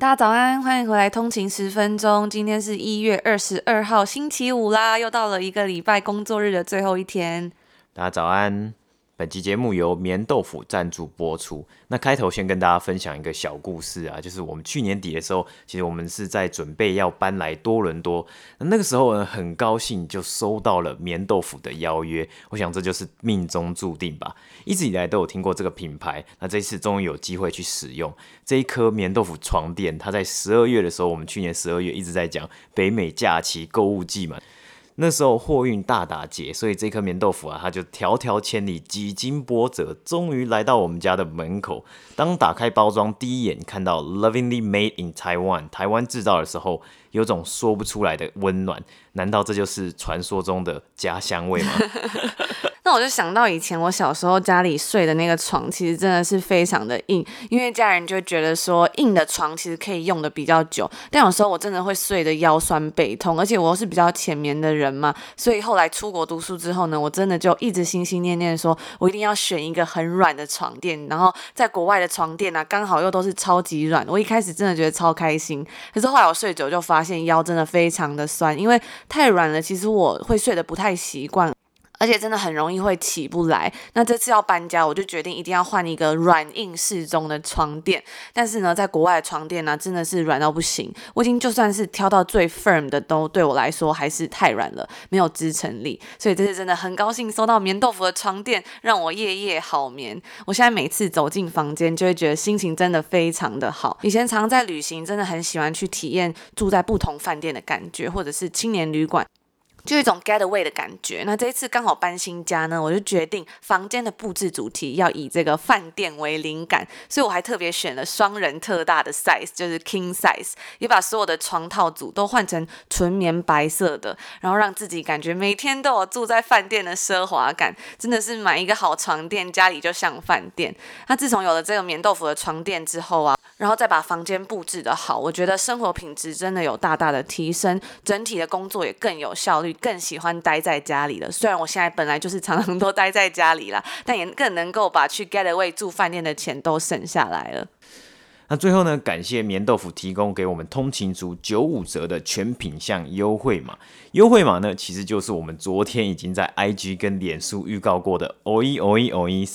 大家早安，欢迎回来通勤十分钟。今天是一月二十二号，星期五啦，又到了一个礼拜工作日的最后一天。大家早安。本期节目由棉豆腐赞助播出。那开头先跟大家分享一个小故事啊，就是我们去年底的时候，其实我们是在准备要搬来多伦多。那那个时候呢，很高兴就收到了棉豆腐的邀约。我想这就是命中注定吧。一直以来都有听过这个品牌，那这一次终于有机会去使用这一颗棉豆腐床垫。它在十二月的时候，我们去年十二月一直在讲北美假期购物季嘛。那时候货运大打劫，所以这颗棉豆腐啊，它就迢迢千里，几经波折，终于来到我们家的门口。当打开包装，第一眼看到 “Lovingly Made in Taiwan” 台湾制造的时候，有种说不出来的温暖。难道这就是传说中的家乡味吗？那我就想到以前我小时候家里睡的那个床，其实真的是非常的硬，因为家人就觉得说硬的床其实可以用的比较久，但有时候我真的会睡得腰酸背痛，而且我又是比较浅眠的人嘛，所以后来出国读书之后呢，我真的就一直心心念念说，我一定要选一个很软的床垫，然后在国外的床垫呢、啊，刚好又都是超级软，我一开始真的觉得超开心，可是后来我睡久就发发现腰真的非常的酸，因为太软了，其实我会睡得不太习惯。而且真的很容易会起不来。那这次要搬家，我就决定一定要换一个软硬适中的床垫。但是呢，在国外的床垫呢，真的是软到不行。我已经就算是挑到最 firm 的，都对我来说还是太软了，没有支撑力。所以这次真的很高兴收到棉豆腐的床垫，让我夜夜好眠。我现在每次走进房间，就会觉得心情真的非常的好。以前常在旅行，真的很喜欢去体验住在不同饭店的感觉，或者是青年旅馆。就一种 getaway 的感觉。那这一次刚好搬新家呢，我就决定房间的布置主题要以这个饭店为灵感，所以我还特别选了双人特大的 size，就是 king size，也把所有的床套组都换成纯棉白色的，然后让自己感觉每天都有住在饭店的奢华感。真的是买一个好床垫，家里就像饭店。那自从有了这个棉豆腐的床垫之后啊，然后再把房间布置的好，我觉得生活品质真的有大大的提升，整体的工作也更有效率。更喜欢待在家里了。虽然我现在本来就是常常都待在家里啦，但也更能够把去 getaway 住饭店的钱都省下来了。那最后呢，感谢棉豆腐提供给我们通勤族九五折的全品项优惠码。优惠码呢，其实就是我们昨天已经在 IG 跟脸书预告过的 “OE OE OE”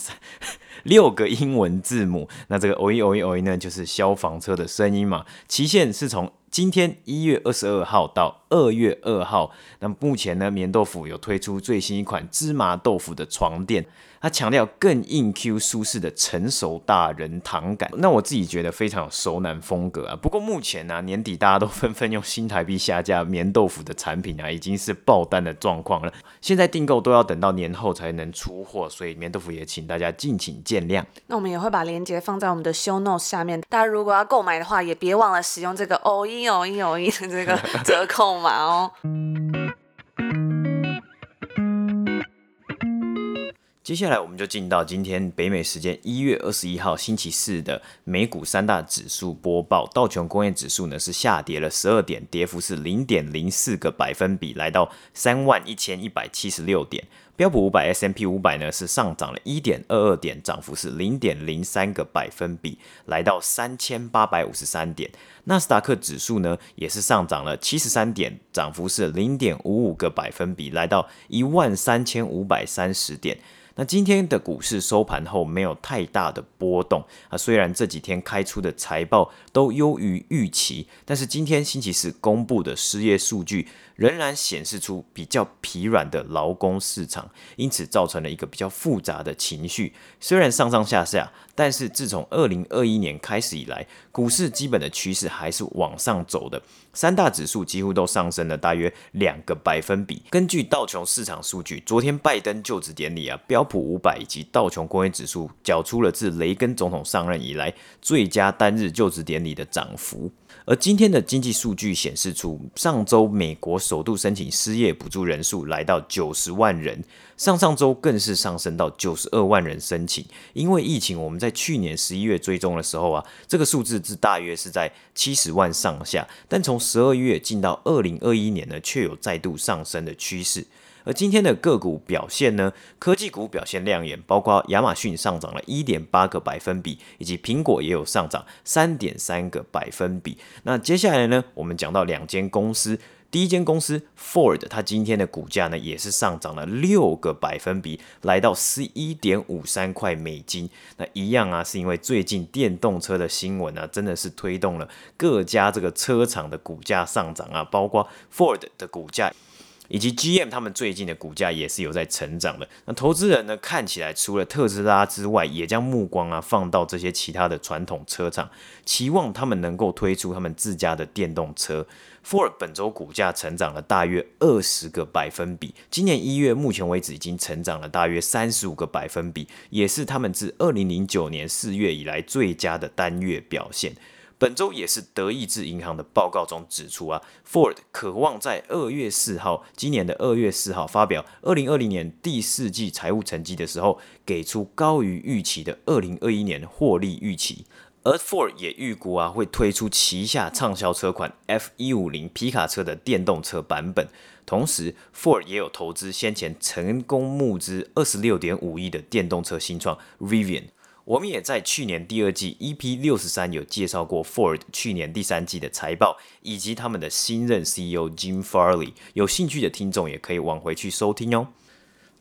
六个英文字母。那这个 “OE OE OE” 呢，就是消防车的声音嘛。期限是从今天一月二十二号到二月二号，那目前呢，棉豆腐有推出最新一款芝麻豆腐的床垫。它强调更硬 Q 舒适的成熟大人躺感，那我自己觉得非常有熟男风格啊。不过目前呢、啊，年底大家都纷纷用新台币下架棉豆腐的产品啊，已经是爆单的状况了。现在订购都要等到年后才能出货，所以棉豆腐也请大家敬请见谅。那我们也会把链接放在我们的 show notes 下面，大家如果要购买的话，也别忘了使用这个 OE OE OE 的这个折扣码哦。接下来我们就进到今天北美时间一月二十一号星期四的美股三大指数播报。道琼工业指数呢是下跌了十二点，跌幅是零点零四个百分比，来到三万一千一百七十六点。标普五百 S M P 五百呢是上涨了一点二二点，涨幅是零点零三个百分比，来到三千八百五十三点。纳斯达克指数呢也是上涨了七十三点，涨幅是零点五五个百分比，来到一万三千五百三十点。那今天的股市收盘后没有太大的波动啊，虽然这几天开出的财报都优于预期，但是今天星期四公布的失业数据仍然显示出比较疲软的劳工市场，因此造成了一个比较复杂的情绪。虽然上上下下但是自从二零二一年开始以来，股市基本的趋势还是往上走的，三大指数几乎都上升了大约两个百分比。根据道琼市场数据，昨天拜登就职典礼啊，标普五百以及道琼工业指数缴出了自雷根总统上任以来最佳单日就职典礼的涨幅。而今天的经济数据显示出，上周美国首度申请失业补助人数来到九十万人，上上周更是上升到九十二万人申请。因为疫情，我们在去年十一月追踪的时候啊，这个数字是大约是在七十万上下，但从十二月进到二零二一年呢，却有再度上升的趋势。而今天的个股表现呢，科技股表现亮眼，包括亚马逊上涨了一点八个百分比，以及苹果也有上涨三点三个百分比。那接下来呢，我们讲到两间公司，第一间公司 Ford，它今天的股价呢也是上涨了六个百分比，来到十一点五三块美金。那一样啊，是因为最近电动车的新闻啊，真的是推动了各家这个车厂的股价上涨啊，包括 Ford 的股价。以及 GM 他们最近的股价也是有在成长的。那投资人呢，看起来除了特斯拉之外，也将目光啊放到这些其他的传统车厂，期望他们能够推出他们自家的电动车。Ford 本周股价成长了大约二十个百分比，今年一月目前为止已经成长了大约三十五个百分比，也是他们自二零零九年四月以来最佳的单月表现。本周也是德意志银行的报告中指出啊，Ford 渴望在二月四号，今年的二月四号发表二零二零年第四季财务成绩的时候，给出高于预期的二零二一年获利预期。而 Ford 也预估啊，会推出旗下畅销车款 F 一五零皮卡车的电动车版本。同时，Ford 也有投资先前成功募资二十六点五亿的电动车新创 Rivian。我们也在去年第二季 EP 六十三有介绍过 Ford 去年第三季的财报，以及他们的新任 CEO Jim Farley。有兴趣的听众也可以往回去收听哦。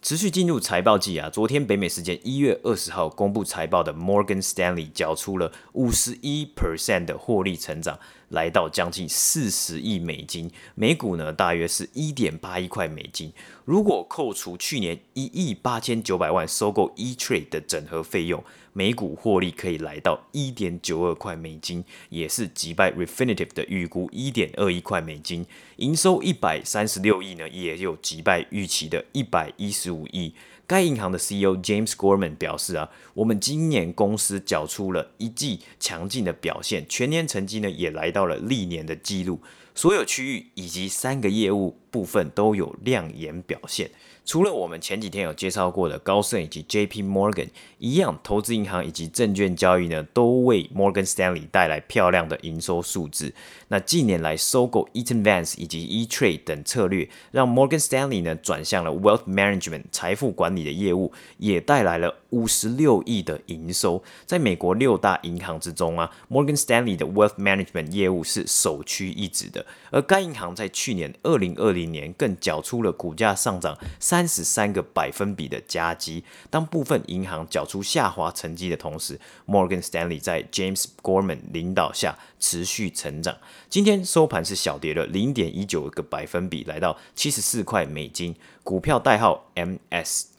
持续进入财报季啊，昨天北美时间一月二十号公布财报的 Morgan Stanley 缴出了五十一 percent 的获利成长，来到将近四十亿美金，每股呢大约是一点八一块美金。如果扣除去年一亿八千九百万收购 E-Trade 的整合费用，每股获利可以来到一点九二块美金，也是击败 Refinitiv 的预估一点二一块美金。营收一百三十六亿呢，也有击败预期的一百一十五亿。该银行的 CEO James Gorman 表示啊，我们今年公司缴出了一季强劲的表现，全年成绩呢也来到了历年的记录，所有区域以及三个业务部分都有亮眼表现。除了我们前几天有介绍过的高盛以及 J.P. Morgan 一样，投资银行以及证券交易呢，都为 Morgan Stanley 带来漂亮的营收数字。那近年来收购 Eaton Vance 以及 E-Trade 等策略，让 Morgan Stanley 呢转向了 Wealth Management 财富管理的业务，也带来了五十六亿的营收。在美国六大银行之中啊，Morgan Stanley 的 Wealth Management 业务是首屈一指的。而该银行在去年二零二零年更缴出了股价上涨三十三个百分比的佳绩。当部分银行缴出下滑成绩的同时，Morgan Stanley 在 James Gorman 领导下持续成长。今天收盘是小跌了零点一九个百分比，来到七十四块美金，股票代号 MS。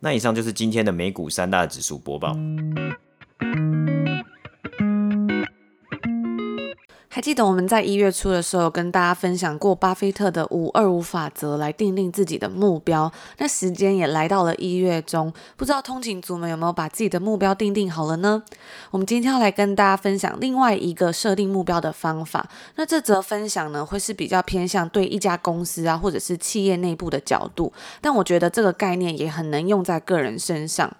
那以上就是今天的美股三大指数播报。还记得我们在一月初的时候有跟大家分享过巴菲特的五二五法则来定定自己的目标。那时间也来到了一月中，不知道通勤族们有没有把自己的目标定定好了呢？我们今天要来跟大家分享另外一个设定目标的方法。那这则分享呢，会是比较偏向对一家公司啊，或者是企业内部的角度，但我觉得这个概念也很能用在个人身上。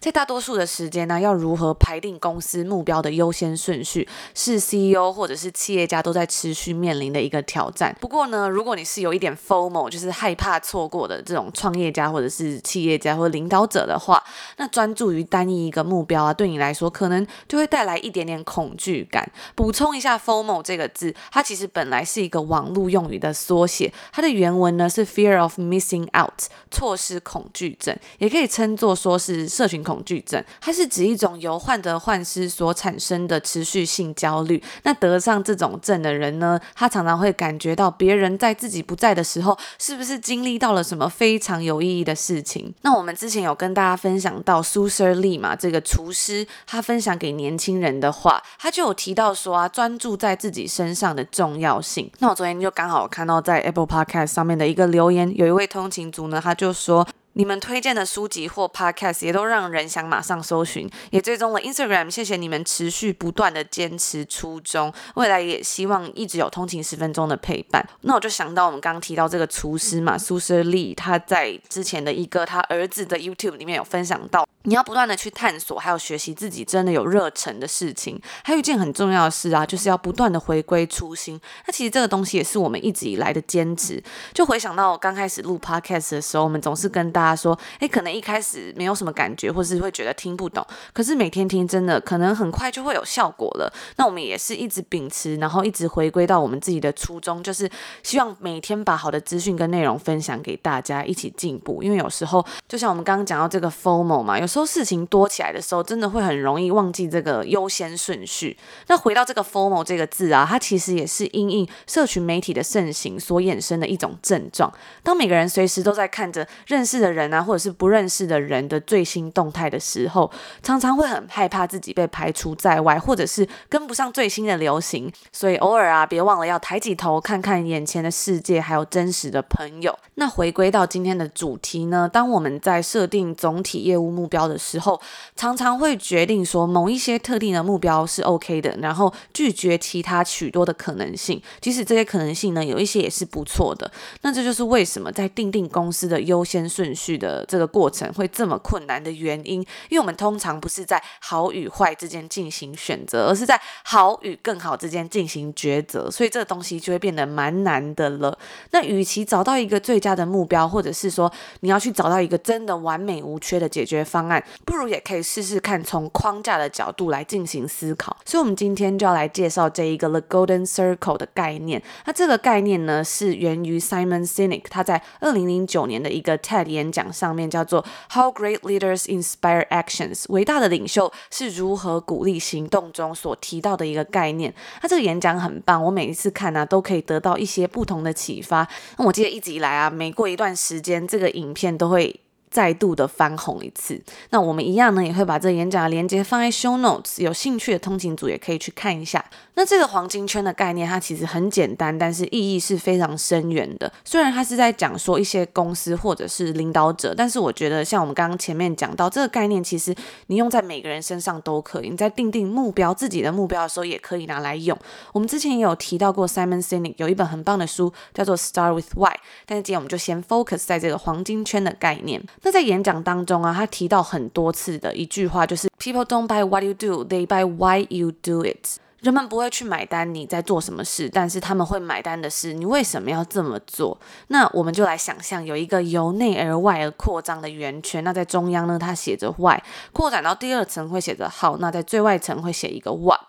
在大多数的时间呢，要如何排定公司目标的优先顺序，是 CEO 或者是企业家都在持续面临的一个挑战。不过呢，如果你是有一点 FOMO，就是害怕错过的这种创业家或者是企业家或领导者的话，那专注于单一一个目标啊，对你来说可能就会带来一点点恐惧感。补充一下，FOMO 这个字，它其实本来是一个网络用语的缩写，它的原文呢是 Fear of Missing Out，错失恐惧症，也可以称作说是社群。恐惧症，它是指一种由患得患失所产生的持续性焦虑。那得上这种症的人呢，他常常会感觉到别人在自己不在的时候，是不是经历到了什么非常有意义的事情？那我们之前有跟大家分享到苏 Sir Lee 嘛，这个厨师他分享给年轻人的话，他就有提到说啊，专注在自己身上的重要性。那我昨天就刚好看到在 Apple Podcast 上面的一个留言，有一位通勤族呢，他就说。你们推荐的书籍或 podcast 也都让人想马上搜寻，也追踪了 Instagram。谢谢你们持续不断的坚持初衷，未来也希望一直有通勤十分钟的陪伴。那我就想到我们刚刚提到这个厨师嘛，苏 Sir Lee，他在之前的一个他儿子的 YouTube 里面有分享到，你要不断的去探索，还有学习自己真的有热忱的事情。还有一件很重要的事啊，就是要不断的回归初心。那其实这个东西也是我们一直以来的坚持。就回想到我刚开始录 podcast 的时候，我们总是跟大家。他说：“诶，可能一开始没有什么感觉，或是会觉得听不懂。可是每天听，真的可能很快就会有效果了。那我们也是一直秉持，然后一直回归到我们自己的初衷，就是希望每天把好的资讯跟内容分享给大家，一起进步。因为有时候，就像我们刚刚讲到这个 FOMO 嘛，有时候事情多起来的时候，真的会很容易忘记这个优先顺序。那回到这个 FOMO 这个字啊，它其实也是因应社群媒体的盛行所衍生的一种症状。当每个人随时都在看着认识的人。人啊，或者是不认识的人的最新动态的时候，常常会很害怕自己被排除在外，或者是跟不上最新的流行。所以偶尔啊，别忘了要抬起头看看眼前的世界，还有真实的朋友。那回归到今天的主题呢，当我们在设定总体业务目标的时候，常常会决定说某一些特定的目标是 OK 的，然后拒绝其他许多的可能性。即使这些可能性呢，有一些也是不错的。那这就是为什么在定定公司的优先顺序的这个过程会这么困难的原因，因为我们通常不是在好与坏之间进行选择，而是在好与更好之间进行抉择，所以这个东西就会变得蛮难的了。那与其找到一个最佳的目标，或者是说你要去找到一个真的完美无缺的解决方案，不如也可以试试看从框架的角度来进行思考。所以，我们今天就要来介绍这一个 The Golden Circle 的概念。那这个概念呢，是源于 Simon Sinek 他在二零零九年的一个 TED 演讲。上面叫做 How Great Leaders Inspire Actions，伟大的领袖是如何鼓励行动中所提到的一个概念。他这个演讲很棒，我每一次看呢、都可以得到一些不同的启发。那我记得一直以来啊，每过一段时间，这个影片都会。再度的翻红一次，那我们一样呢，也会把这演讲的连接放在 show notes，有兴趣的通勤组也可以去看一下。那这个黄金圈的概念，它其实很简单，但是意义是非常深远的。虽然它是在讲说一些公司或者是领导者，但是我觉得像我们刚刚前面讲到这个概念，其实你用在每个人身上都可以。你在定定目标、自己的目标的时候，也可以拿来用。我们之前也有提到过 Simon Sinek 有一本很棒的书叫做 Star with Why，但是今天我们就先 focus 在这个黄金圈的概念。那在演讲当中啊，他提到很多次的一句话就是 People don't buy what you do, they buy why you do it. 人们不会去买单你在做什么事，但是他们会买单的是你为什么要这么做。那我们就来想象有一个由内而外而扩张的圆圈，那在中央呢，它写着 why，扩展到第二层会写着 how，那在最外层会写一个 what。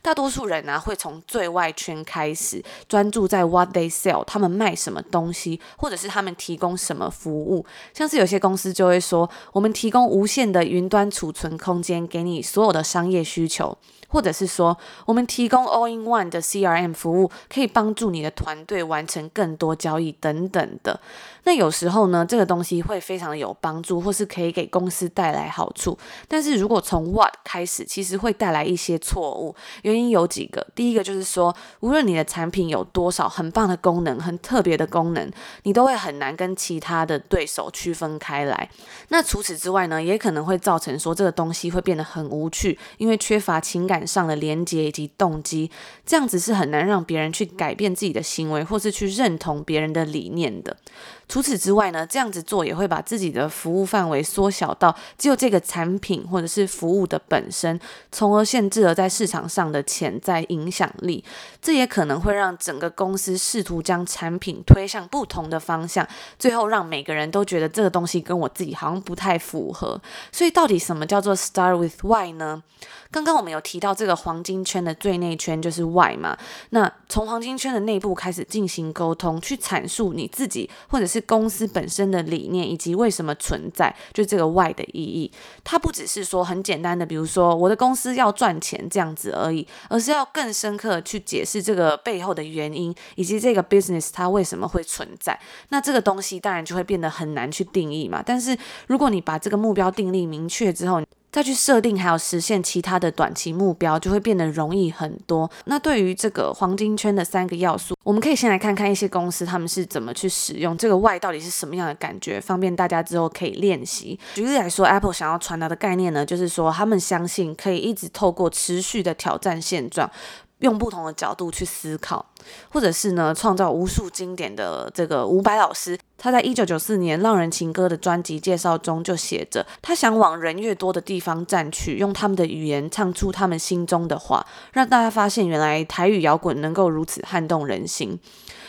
大多数人呢、啊、会从最外圈开始，专注在 what they sell，他们卖什么东西，或者是他们提供什么服务。像是有些公司就会说，我们提供无限的云端储存空间给你所有的商业需求。或者是说，我们提供 all-in-one 的 CRM 服务，可以帮助你的团队完成更多交易等等的。那有时候呢，这个东西会非常的有帮助，或是可以给公司带来好处。但是如果从 what 开始，其实会带来一些错误。原因有几个，第一个就是说，无论你的产品有多少很棒的功能、很特别的功能，你都会很难跟其他的对手区分开来。那除此之外呢，也可能会造成说这个东西会变得很无趣，因为缺乏情感。上的连接以及动机，这样子是很难让别人去改变自己的行为，或是去认同别人的理念的。除此之外呢，这样子做也会把自己的服务范围缩小到只有这个产品或者是服务的本身，从而限制了在市场上的潜在影响力。这也可能会让整个公司试图将产品推向不同的方向，最后让每个人都觉得这个东西跟我自己好像不太符合。所以，到底什么叫做 Start with Why 呢？刚刚我们有提到这个黄金圈的最内圈就是 Why 嘛。那从黄金圈的内部开始进行沟通，去阐述你自己或者是是公司本身的理念以及为什么存在，就这个 Why 的意义。它不只是说很简单的，比如说我的公司要赚钱这样子而已，而是要更深刻去解释这个背后的原因，以及这个 business 它为什么会存在。那这个东西当然就会变得很难去定义嘛。但是如果你把这个目标定立明确之后，再去设定还有实现其他的短期目标，就会变得容易很多。那对于这个黄金圈的三个要素，我们可以先来看看一些公司他们是怎么去使用这个 Why 到底是什么样的感觉，方便大家之后可以练习。举例来说，Apple 想要传达的概念呢，就是说他们相信可以一直透过持续的挑战现状。用不同的角度去思考，或者是呢，创造无数经典的这个伍佰老师，他在一九九四年《浪人情歌》的专辑介绍中就写着，他想往人越多的地方站去，用他们的语言唱出他们心中的话，让大家发现原来台语摇滚能够如此撼动人心。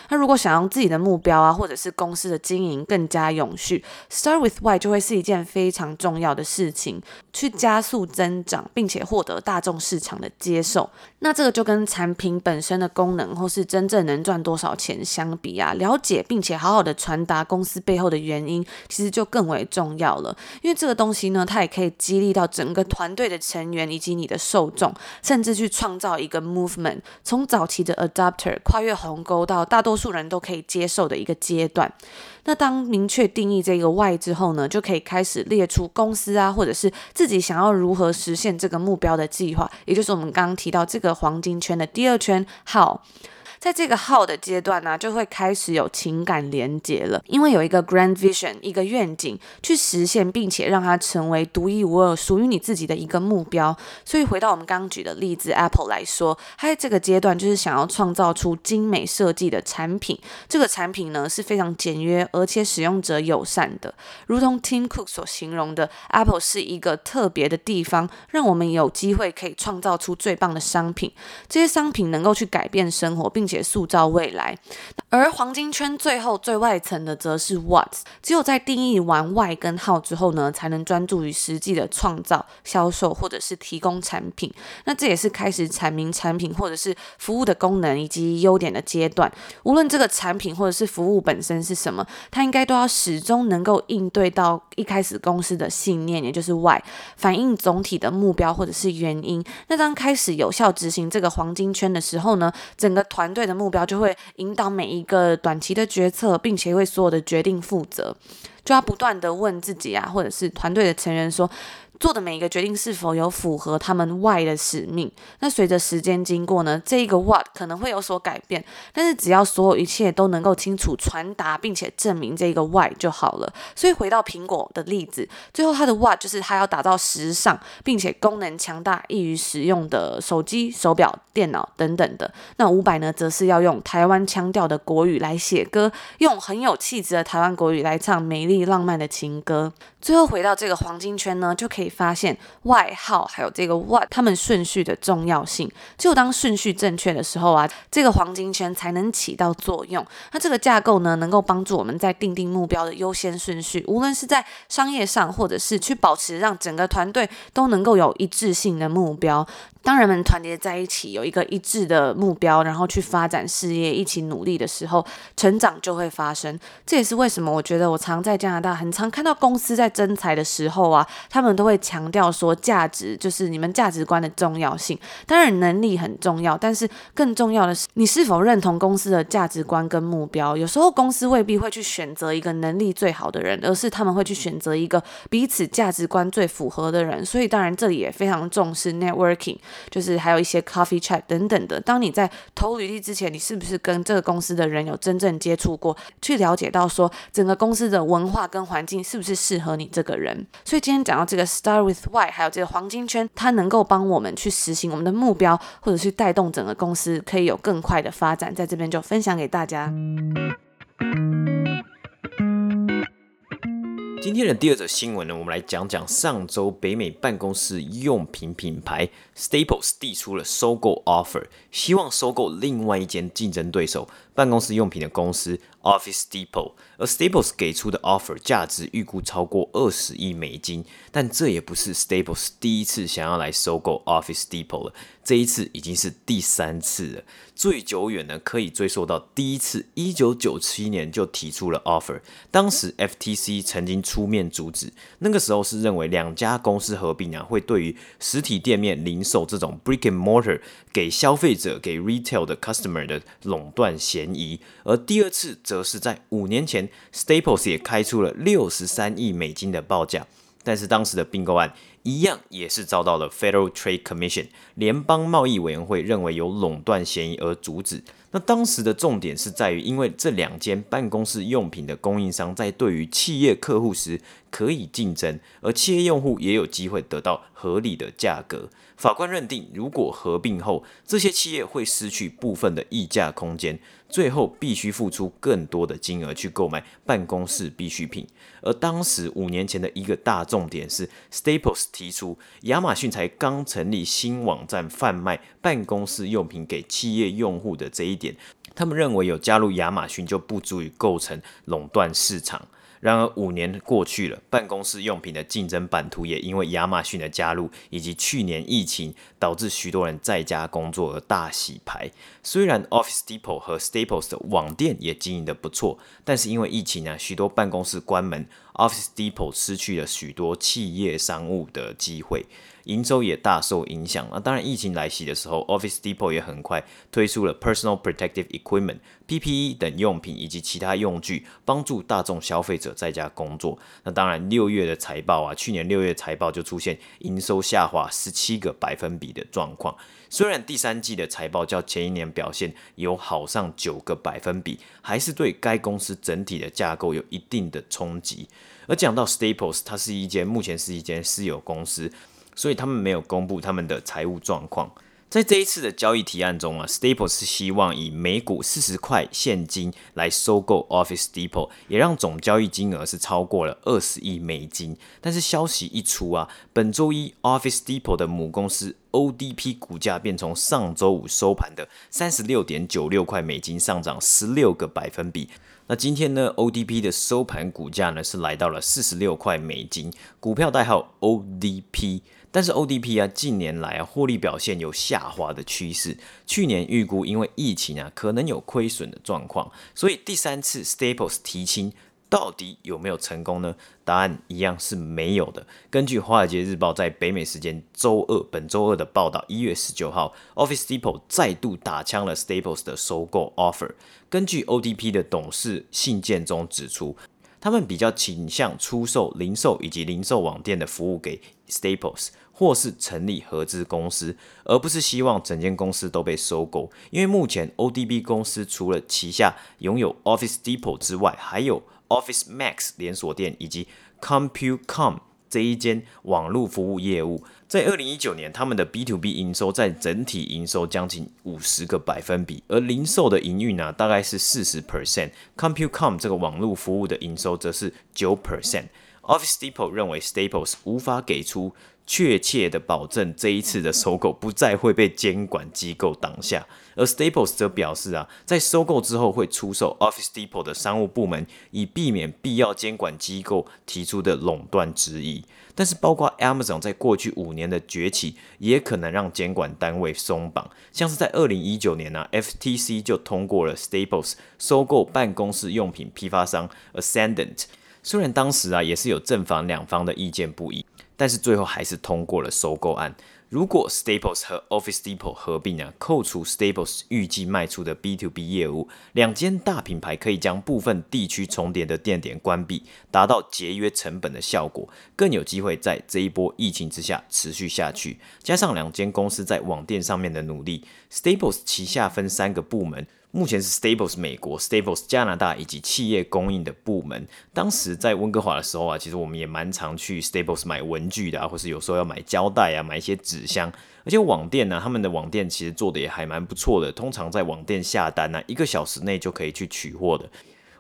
那如果想让自己的目标啊，或者是公司的经营更加永续，Start with Why 就会是一件非常重要的事情，去加速增长，并且获得大众市场的接受。那这个就跟产品本身的功能，或是真正能赚多少钱相比啊，了解并且好好的传达公司背后的原因，其实就更为重要了。因为这个东西呢，它也可以激励到整个团队的成员以及你的受众，甚至去创造一个 movement，从早期的 adopter 跨越鸿沟到大多。数人都可以接受的一个阶段。那当明确定义这个 “Y” 之后呢，就可以开始列出公司啊，或者是自己想要如何实现这个目标的计划，也就是我们刚刚提到这个黄金圈的第二圈好。在这个号的阶段呢、就会开始有情感连结了，因为有一个 grand vision，一个愿景去实现，并且让它成为独一无二、属于你自己的一个目标。所以回到我们刚刚举的例子，Apple 来说，它在这个阶段就是想要创造出精美设计的产品。这个产品呢是非常简约而且使用者友善的，如同 Tim Cook 所形容的，Apple 是一个特别的地方，让我们有机会可以创造出最棒的商品。这些商品能够去改变生活，并且塑造未来，而黄金圈最后最外层的则是 What。只有在定义完 Why 跟 How 之后呢，才能专注于实际的创造、销售或者是提供产品。那这也是开始阐明产品或者是服务的功能以及优点的阶段。无论这个产品或者是服务本身是什么，它应该都要始终能够应对到一开始公司的信念，也就是 Why，反映总体的目标或者是原因。那当开始有效执行这个黄金圈的时候呢，整个团队的目标就会引导每一一个短期的决策，并且为所有的决定负责。就要不断的问自己啊，或者是团队的成员说，做的每一个决定是否有符合他们 Why 的使命？那随着时间经过呢，这一个 What 可能会有所改变，但是只要所有一切都能够清楚传达，并且证明这个 Why 就好了。所以回到苹果的例子，最后它的 What 就是它要打造时尚，并且功能强大、易于使用的手机、手表、电脑等等的。那伍佰呢，则是要用台湾腔调的国语来写歌，用很有气质的台湾国语来唱美丽浪漫的情歌。最后回到这个黄金圈呢，就可以。发现外号、还有这个 What，他们顺序的重要性。只有当顺序正确的时候啊，这个黄金圈才能起到作用。那这个架构呢，能够帮助我们在定定目标的优先顺序，无论是在商业上，或者是去保持让整个团队都能够有一致性的目标。当人们团结在一起，有一个一致的目标，然后去发展事业，一起努力的时候，成长就会发生。这也是为什么我觉得我常在加拿大，很常看到公司在征才的时候啊，他们都会强调说，价值就是你们价值观的重要性。当然，能力很重要，但是更重要的是你是否认同公司的价值观跟目标。有时候公司未必会去选择一个能力最好的人，而是他们会去选择一个彼此价值观最符合的人。所以，当然这里也非常重视 networking。就是还有一些 coffee chat 等等的。当你在投履历之前，你是不是跟这个公司的人有真正接触过，去了解到说整个公司的文化跟环境是不是适合你这个人？所以今天讲到这个 start with why，还有这个黄金圈，它能够帮我们去实行我们的目标，或者是带动整个公司可以有更快的发展。在这边就分享给大家。今天的第二则新闻呢，我们来讲讲上周北美办公室用品品牌 Staples 递出了收购 offer，希望收购另外一间竞争对手办公室用品的公司 Office Depot。而 Staples 给出的 offer 价值预估超过二十亿美金，但这也不是 Staples 第一次想要来收购 Office Depot 了，这一次已经是第三次了。最久远呢，可以追溯到第一次一九九七年就提出了 offer，当时 FTC 曾经出面阻止，那个时候是认为两家公司合并啊，会对于实体店面零售这种 brick and mortar 给消费者给 retail 的 customer 的垄断嫌疑，而第二次则是在五年前。Staples 也开出了六十三亿美金的报价，但是当时的并购案一样也是遭到了 Federal Trade Commission 联邦贸易委员会认为有垄断嫌疑而阻止。那当时的重点是在于，因为这两间办公室用品的供应商在对于企业客户时可以竞争，而企业用户也有机会得到合理的价格。法官认定，如果合并后这些企业会失去部分的议价空间。最后必须付出更多的金额去购买办公室必需品，而当时五年前的一个大重点是，Staples 提出亚马逊才刚成立新网站贩卖办公室用品给企业用户的这一点，他们认为有加入亚马逊就不足以构成垄断市场。然而五年过去了，办公室用品的竞争版图也因为亚马逊的加入以及去年疫情导致许多人在家工作而大洗牌。虽然 Office Depot 和 Staples 的网店也经营得不错，但是因为疫情呢，许多办公室关门，Office Depot 失去了许多企业商务的机会。营收也大受影响。那当然，疫情来袭的时候，Office Depot 也很快推出了 Personal Protective Equipment (PPE) 等用品以及其他用具，帮助大众消费者在家工作。那当然，六月的财报啊，去年六月财报就出现营收下滑十七个百分比的状况。虽然第三季的财报较前一年表现有好上九个百分比，还是对该公司整体的架构有一定的冲击。而讲到 Staples，它是一间目前是一间私有公司。所以他们没有公布他们的财务状况。在这一次的交易提案中啊，Staples 是希望以每股四十块现金来收购 Office Depot，也让总交易金额是超过了二十亿美金。但是消息一出啊，本周一 Office Depot 的母公司 ODP 股价便从上周五收盘的三十六点九六块美金上涨十六个百分比。那今天呢，ODP 的收盘股价呢是来到了四十六块美金，股票代号 ODP。但是 ODP 啊，近年来啊，获利表现有下滑的趋势。去年预估因为疫情啊，可能有亏损的状况，所以第三次 Staples 提亲到底有没有成功呢？答案一样是没有的。根据《华尔街日报》在北美时间周二本周二的报道，一月十九号，Office Depot 再度打枪了 Staples 的收购 offer。根据 ODP 的董事信件中指出，他们比较倾向出售零售以及零售网店的服务给 Staples，或是成立合资公司，而不是希望整间公司都被收购。因为目前 ODB 公司除了旗下拥有 Office Depot 之外，还有 Office Max 连锁店以及 Compute Com 这一间网络服务业务。在二零一九年，他们的 B to B 营收占整体营收将近五十个百分比，而零售的营运呢，大概是四十 percent。Compute Com 这个网络服务的营收则是九 percent。Office Depot 认为 Staples 无法给出确切的保证，这一次的收购不再会被监管机构挡下。而 Staples 则表示啊，在收购之后会出售 Office Depot 的商务部门，以避免必要监管机构提出的垄断质疑。但是，包括 Amazon 在过去五年的崛起，也可能让监管单位松绑。像是在二零一九年呢、啊，FTC 就通过了 Staples 收购办公室用品批发商 Ascendant。虽然当时啊也是有正反两方的意见不一，但是最后还是通过了收购案。如果 Staples 和 Office Depot 合并呢，扣除 Staples 预计卖出的 B to B 业务，两间大品牌可以将部分地区重叠的店点关闭，达到节约成本的效果，更有机会在这一波疫情之下持续下去。加上两间公司在网店上面的努力，Staples 旗下分三个部门。目前是 Staples 美国、Staples 加拿大以及企业供应的部门。当时在温哥华的时候啊，其实我们也蛮常去 Staples 买文具的啊，或是有时候要买胶带啊，买一些纸箱。而且网店呢，他们的网店其实做的也还蛮不错的，通常在网店下单呢，一个小时内就可以去取货的。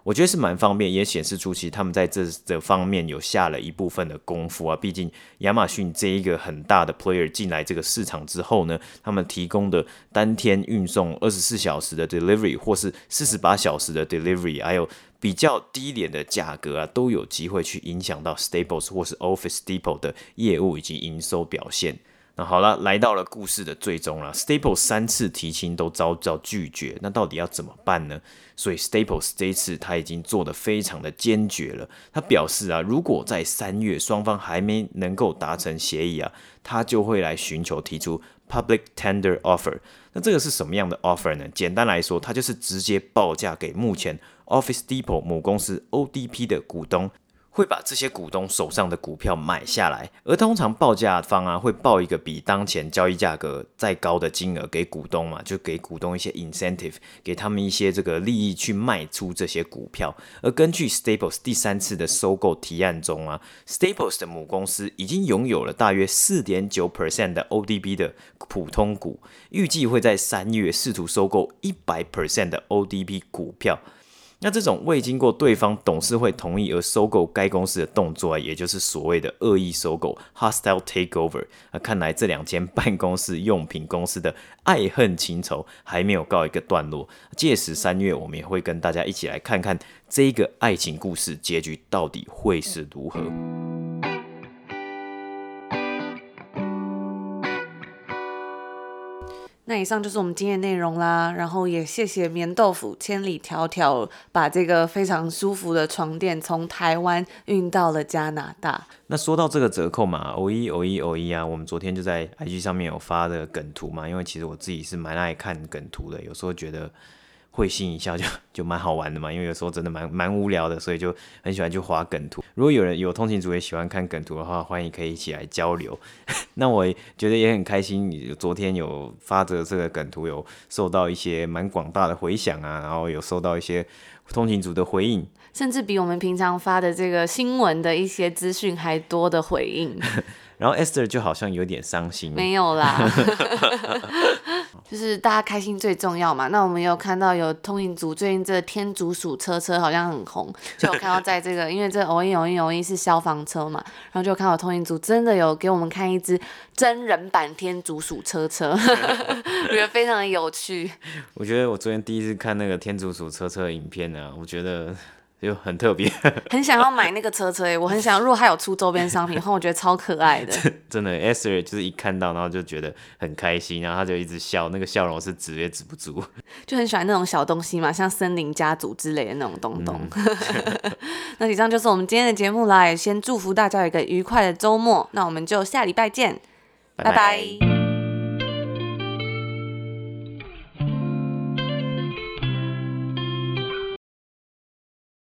我觉得是蛮方便，也显示出其实他们在这这方面有下了一部分的功夫啊。毕竟亚马逊这一个很大的 player 进来这个市场之后呢，他们提供的当天运送、二十四小时的 delivery 或是四十八小时的 delivery，还有比较低廉的价格啊，都有机会去影响到 Staples 或是 Office Depot 的业务以及营收表现。那好了，来到了故事的最终了。Staples 三次提亲都遭到拒绝，那到底要怎么办呢？所以 Staples 这一次他已经做得非常的坚决了。他表示啊，如果在三月双方还没能够达成协议啊，他就会来寻求提出 Public Tender Offer。那这个是什么样的 offer 呢？简单来说，它就是直接报价给目前 Office Depot 母公司 ODP 的股东。会把这些股东手上的股票买下来，而通常报价方啊会报一个比当前交易价格再高的金额给股东嘛，就给股东一些 incentive，给他们一些这个利益去卖出这些股票。而根据 Staples 第三次的收购提案中啊，Staples 的母公司已经拥有了大约四点九 percent 的 ODP 的普通股，预计会在三月试图收购一百 percent 的 ODP 股票。那这种未经过对方董事会同意而收购该公司的动作啊，也就是所谓的恶意收购 （hostile takeover）。那看来这两间办公室用品公司的爱恨情仇还没有告一个段落。届时三月，我们也会跟大家一起来看看这个爱情故事结局到底会是如何。那以上就是我们今天的内容啦，然后也谢谢棉豆腐千里迢迢把这个非常舒服的床垫从台湾运到了加拿大。那说到这个折扣嘛，偶一偶一偶一啊，我们昨天就在 IG 上面有发的梗图嘛，因为其实我自己是蛮爱看梗图的，有时候觉得。会心一笑 就就蛮好玩的嘛，因为有时候真的蛮蛮无聊的，所以就很喜欢去滑梗图。如果有人有通勤族也喜欢看梗图的话，欢迎可以一起来交流。那我觉得也很开心，你昨天有发的这个梗图有受到一些蛮广大的回响啊，然后有收到一些通勤族的回应，甚至比我们平常发的这个新闻的一些资讯还多的回应。然后 Esther 就好像有点伤心，没有啦。就是大家开心最重要嘛。那我们有看到有通勤族最近这天竺鼠车车好像很红，就有看到在这个，因为这偶一偶一偶一是消防车嘛，然后就看到通勤族真的有给我们看一只真人版天竺鼠车车，我觉得非常的有趣。我觉得我昨天第一次看那个天竺鼠车车的影片呢，我觉得。就很特别，很想要买那个车车诶，我很想，如果还有出周边商品的话，我觉得超可爱的。真的，Esther 就是一看到，然后就觉得很开心，然后他就一直笑，那个笑容是止也止不住。就很喜欢那种小东西嘛，像森林家族之类的那种东东。嗯、那以上就是我们今天的节目啦，也先祝福大家有一个愉快的周末。那我们就下礼拜见，拜拜。拜拜。